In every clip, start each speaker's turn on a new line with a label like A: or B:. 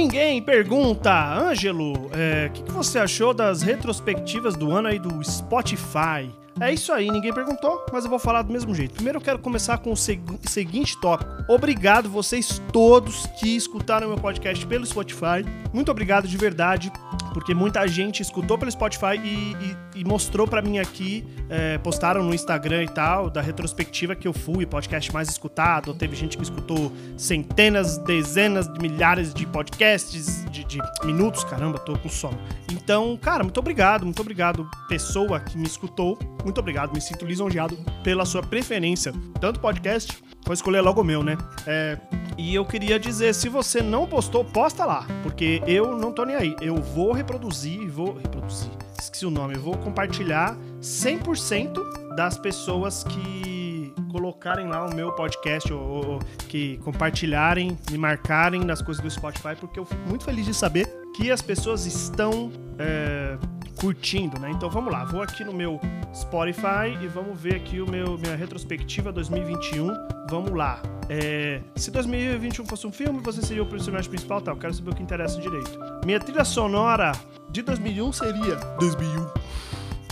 A: Ninguém pergunta, Ângelo, o é, que, que você achou das retrospectivas do ano aí do Spotify? É isso aí, ninguém perguntou, mas eu vou falar do mesmo jeito. Primeiro eu quero começar com o seg seguinte tópico. Obrigado vocês todos que escutaram meu podcast pelo Spotify. Muito obrigado de verdade, porque muita gente escutou pelo Spotify e, e, e mostrou para mim aqui, é, postaram no Instagram e tal, da retrospectiva que eu fui, podcast mais escutado. Teve gente que escutou centenas, dezenas de milhares de podcasts, de, de minutos, caramba, tô com sono. Então, cara, muito obrigado, muito obrigado, pessoa que me escutou. Muito obrigado, me sinto lisonjeado pela sua preferência, tanto podcast, vou escolher logo o meu, né? É, e eu queria dizer, se você não postou, posta lá, porque eu não tô nem aí. Eu vou reproduzir, vou reproduzir. Esqueci o nome, eu vou compartilhar 100% das pessoas que colocarem lá o meu podcast ou, ou, que compartilharem, me marcarem nas coisas do Spotify, porque eu fico muito feliz de saber que as pessoas estão é, curtindo, né? Então vamos lá, vou aqui no meu Spotify e vamos ver aqui o meu minha retrospectiva 2021. Vamos lá. É, se 2021 fosse um filme, você seria o personagem principal, tá? Eu quero saber o que interessa direito. Minha trilha sonora de 2001 seria 2001.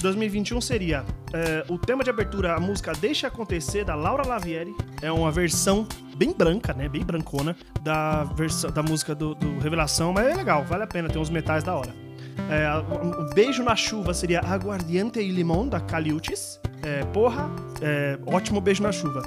A: 2021 seria é, o tema de abertura, a música Deixa Acontecer, da Laura Lavieri. É uma versão bem branca, né? Bem brancona da, versão, da música do, do Revelação, mas é legal, vale a pena, tem uns metais da hora. É, o Beijo na Chuva seria Aguardiente e Limão, da Caliutes. É, porra, é, ótimo beijo na chuva.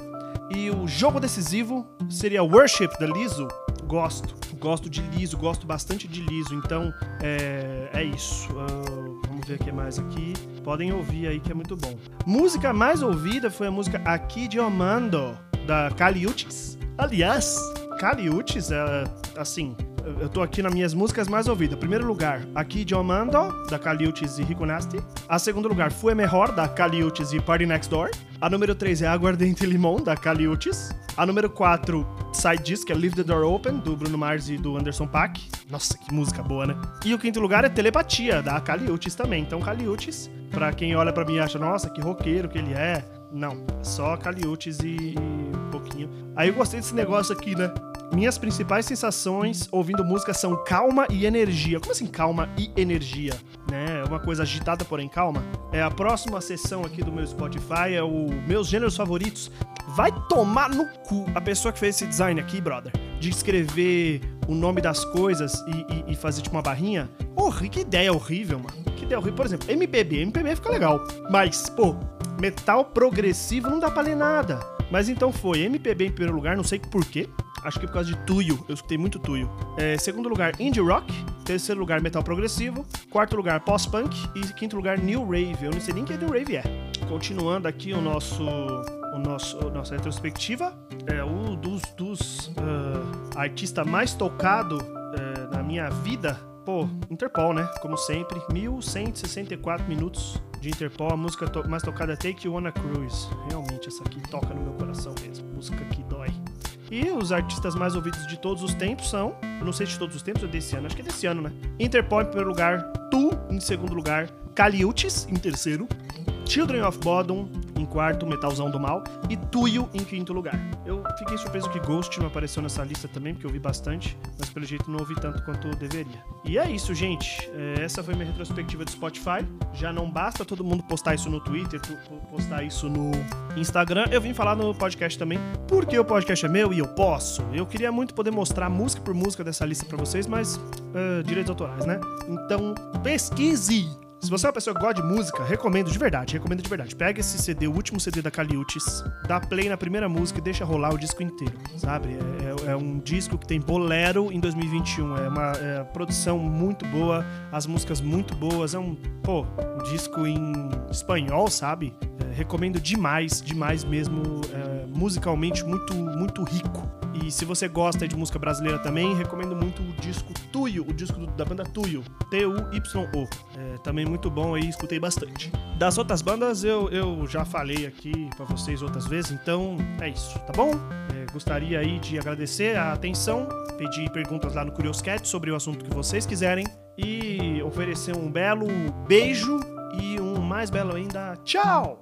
A: E o jogo decisivo seria Worship, da Liso. Gosto, gosto de Liso, gosto bastante de Liso. Então, é, é isso. Uh, vamos ver o que mais aqui. Podem ouvir aí que é muito bom. Música mais ouvida foi a música Aqui de Omando, da Caliutes. Aliás, Caliutes, é, assim, eu tô aqui nas minhas músicas mais ouvidas. Primeiro lugar, aqui de Omando, da Caliutes e Rico Nasty. A segundo lugar, Fue Mejor, da Caliutes e Party Next Door. A número 3 é Aguardente Limão, da Caliutes. A número 4, Side Disc, é Leave the Door Open, do Bruno Mars e do Anderson Paak. Nossa, que música boa, né? E o quinto lugar é Telepatia, da Caliutes também. Então, Caliutes, pra quem olha pra mim e acha, nossa, que roqueiro que ele é. Não, só Caliutes e um pouquinho. Aí eu gostei desse negócio aqui, né? Minhas principais sensações ouvindo música são calma e energia. Como assim calma e energia? Né? É uma coisa agitada, porém calma. É a próxima sessão aqui do meu Spotify, é o meus gêneros favoritos. Vai tomar no cu a pessoa que fez esse design aqui, brother. De escrever o nome das coisas e, e, e fazer tipo uma barrinha. Porra, que ideia horrível, mano. Que ideia horrível. Por exemplo, MPB. MPB fica legal. Mas, pô, metal progressivo não dá pra ler nada. Mas então foi MPB em primeiro lugar, não sei porquê. Acho que por causa de Tuyo, eu escutei muito Tuyo. É, segundo lugar, Indie Rock. Terceiro lugar, Metal Progressivo. Quarto lugar, Post-Punk. E quinto lugar, New Rave. Eu não sei nem que New Rave é. Continuando aqui o nosso, o nosso, a nossa retrospectiva. É um dos, dos uh, artistas mais tocado uh, na minha vida. Pô, Interpol, né? Como sempre, 1164 minutos de Interpol. A música to mais tocada é Take You on a Cruise. Realmente, essa aqui toca no meu coração mesmo. Música que dói. E os artistas mais ouvidos de todos os tempos são, não sei se de todos os tempos ou desse ano, acho que é desse ano, né? Interpol em primeiro lugar, Tu em segundo lugar, Caliutes em terceiro, Children of Bodom quarto, Metalzão do Mal, e Tuyo em quinto lugar. Eu fiquei surpreso que Ghost não apareceu nessa lista também, porque eu vi bastante, mas pelo jeito não ouvi tanto quanto deveria. E é isso, gente. É, essa foi minha retrospectiva do Spotify. Já não basta todo mundo postar isso no Twitter, postar isso no Instagram. Eu vim falar no podcast também, porque o podcast é meu e eu posso. Eu queria muito poder mostrar música por música dessa lista para vocês, mas uh, direitos autorais, né? Então pesquise! Se você é uma pessoa que gosta de música, recomendo de verdade, recomendo de verdade. Pega esse CD, o último CD da Caliutes, dá play na primeira música e deixa rolar o disco inteiro, sabe? É, é, é um disco que tem bolero em 2021. É uma é, produção muito boa, as músicas muito boas. É um, pô, um disco em espanhol, sabe? Recomendo demais, demais mesmo. É, musicalmente muito, muito rico. E se você gosta de música brasileira também, recomendo muito o disco Tuyo, o disco da banda Tuyo, T-U-Y-O. É, também muito bom aí, escutei bastante. Das outras bandas eu, eu já falei aqui para vocês outras vezes, então é isso, tá bom? É, gostaria aí de agradecer a atenção, pedir perguntas lá no Curious Cat sobre o assunto que vocês quiserem e oferecer um belo beijo e um mais belo ainda tchau!